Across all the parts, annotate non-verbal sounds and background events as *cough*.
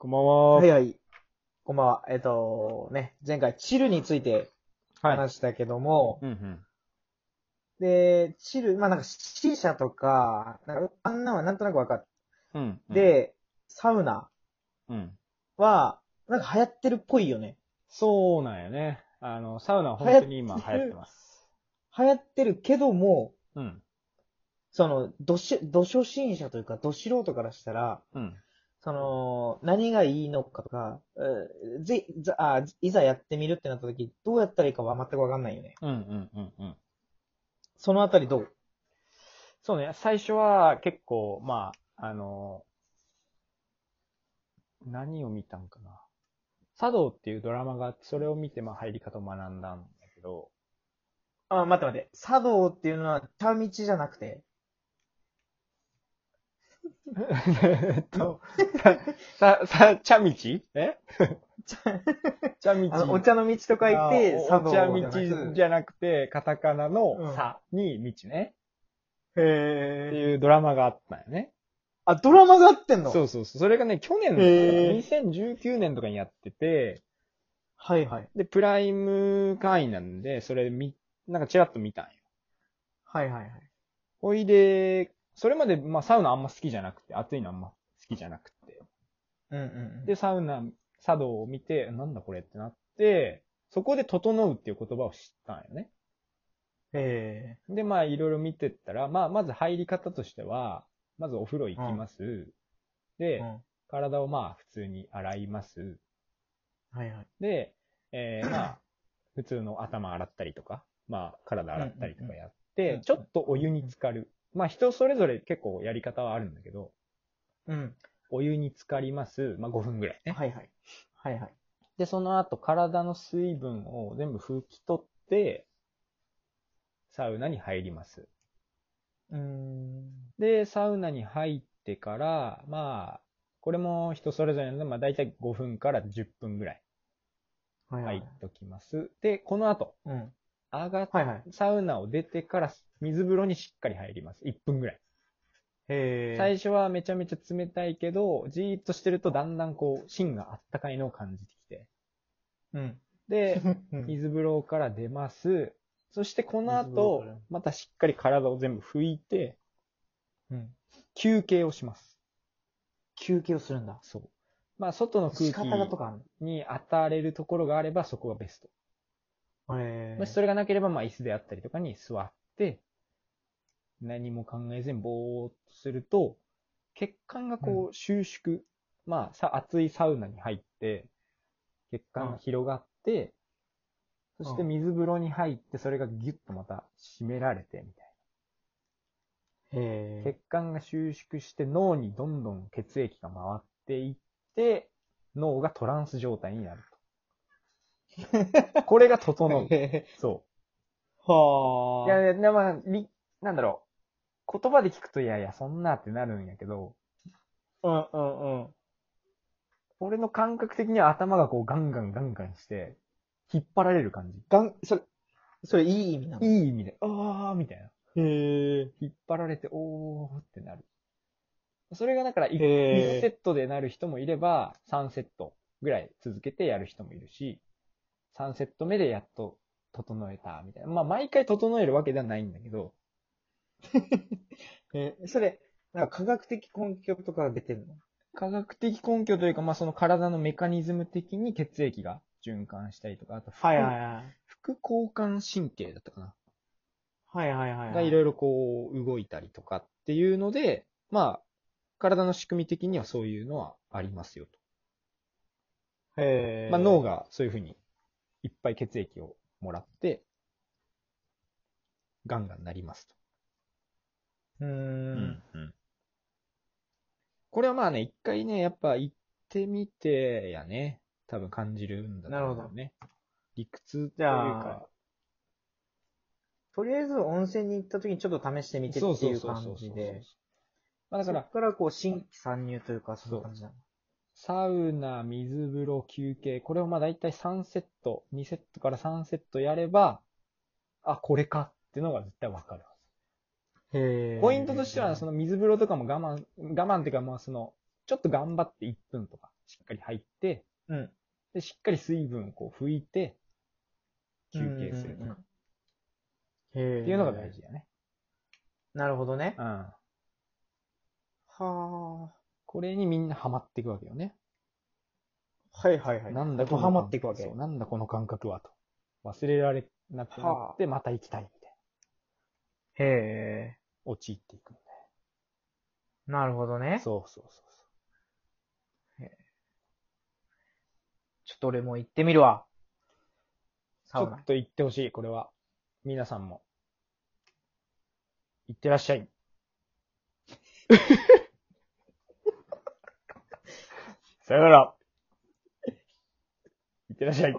こんばんは。はいはい。こんばんは。えっと、ね、前回、チルについてはい。話したけども、うんうん。で、チル、まあなんか C 社とか、なんかあんなのはなんとなくわかる。うん。で、サウナうん。は、なんか流行ってるっぽいよね。そうなんよね。あの、サウナは本当に今流行ってます。流行ってるけども、うん。その、どし、ど初心者というか、ど素人からしたら、うん。その、何がいいのかとか、えーぜ、ざあいざやってみるってなった時、どうやったらいいかは全くわかんないよね。うんうんうんうん。そのあたりどう？そうね、最初は結構、まあ、あの、何を見たんかな。茶道っていうドラマがあって、それを見て、まあ入り方を学んだんだけど、あ、待って待って。茶道っていうのは、茶道じゃなくて。*laughs* えっと、さ、さ、さ、茶道？え？*laughs* 茶道。あの、お茶の道と書いて、あ茶道お茶道じゃなくて、カタカナうんのさに道ね。ってへいうドラマがあったんよね。あ、ドラマがあってんの？そうそうそう。それがね、去年の、へー2019年とかにやってて、はいはい。で、プライム会員なんで、それ見、なんかチラッと見たんよ。はいはいはい。ほいで、それまで、まあサウナあんま好きじゃなくて、暑いのあんま好きじゃなくて。うんうん。で、サウナ、茶道を見て、なんだこれってなって、そこで整うっていう言葉を知ったんよね。へで、まあ、いろいろ見てったら、まあ、まず入り方としては、まずお風呂行きます。え。で、うん。体をまあ、普通に洗います。はいはい。で、えー、まあ、普通の頭洗ったりとか、まあ、体洗ったりとかやっうんうんて、ちょっとお湯に浸かる。まあ、人それぞれ結構やり方はあるんだけど、うん。お湯に浸かります。まあ、5分ぐらいね。はいはい。はいはい。で、その後、体の水分を全部拭き取って、サウナに入ります。うーん。で、サウナに入ってから、まあ、これも人それぞれなので、まあ大体5分から10分ぐらいはいはい。入っときます。で、この後、うん。上がっはいはい。サウナを出てから水風呂にしっかり入ります。1分ぐらい。へえ。最初はめちゃめちゃ冷たいけど、じーっとしてるとだんだんこう、芯があったかいのを感じてきて。うん。で、う *laughs* ん水風呂から出ます。そしてこの後またしっかり体を全部拭いて、うん。休憩をします。休憩をするんだ。そう。まあ、外の空気に当たれるところがあれば、そこがベスト。もしそれがなければ、まあ、椅子であったりとかに座って、何も考えずにぼーっとすると、血管がこう収縮、まあ、さ、熱いサウナに入って、血管が広がって、そして水風呂に入って、それがギュッとまた締められて、みたいへな。血管が収縮して脳にどんどん血液が回っていって、脳がトランス状態になると。これが整う。え。そう。はいや、でまあ、り、なんだろう。言葉で聞くと、いやいや、そんなってなるんやけど、うんうんうん。俺の感覚的には頭がこうガンガンガンガンして、引っ張られる感じ。がん、それ、それいい意味なの？いい意味で、あーみたいな。へえ。引っ張られて、おーってなる。それがだから1、へーセットでなる人もいれば、3セットぐらい続けてやる人もいるし、3セット目でやっと整えた、みたいな。まあ、毎回整えるわけではないんだけど、*laughs* え、それ、なんか科学的根拠とかが出てるの？科学的根拠というか、まあ、その体のメカニズム的に血液が循環したりとか、あと副、はいはいはい。副交感神経だったかな。はいはいはい。がいろいろこう動いたりとかっていうので、まあ、体の仕組み的にはそういうのはありますよと。へえ。まあ、脳。がそういうふうにいっぱい血液をもらって、ガンガンなりますと。うーん。うんこれはまあね、一回ね、やっぱ行ってみてやね、多分感じるんだと思うよね。理屈というじゃかあ、とりあえず温泉に行った時にちょっと試してみてっていう感じで。まあだからそ、っからこう新規参入というか、そんな感じなの。サウナ、水風呂、休憩、これをまあ大体3セット、2セットから3セットやれば、あ、これかっていうのが絶対わかるはず。へポイントとしては、その水風呂とかも我慢、我慢っていうかまあその、ちょっと頑張って1分とかしっかり入って、うん。で、しっかり水分をこう拭いて、休憩するとか、うんうんうんへえ。っていうのが大事だよね。なるほどね。うん。はあ。これにみんなハマっていくわけよね。はいはいはい。なんだこのハマっていくわけ。そう、なんだこの感覚はと。忘れられなくなって、また行きたいみたいへえ。な。陥っていくんだなるほどねよ。。そうそうそうちょっと俺も行ってみるわ。サウナそう。ちょっ。と行ってほしい、これは。皆さんも。行ってらっしゃい。*laughs* さよなら。行ってらっしゃい。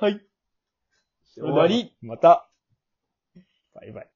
はい。終わりまた。バイバイ。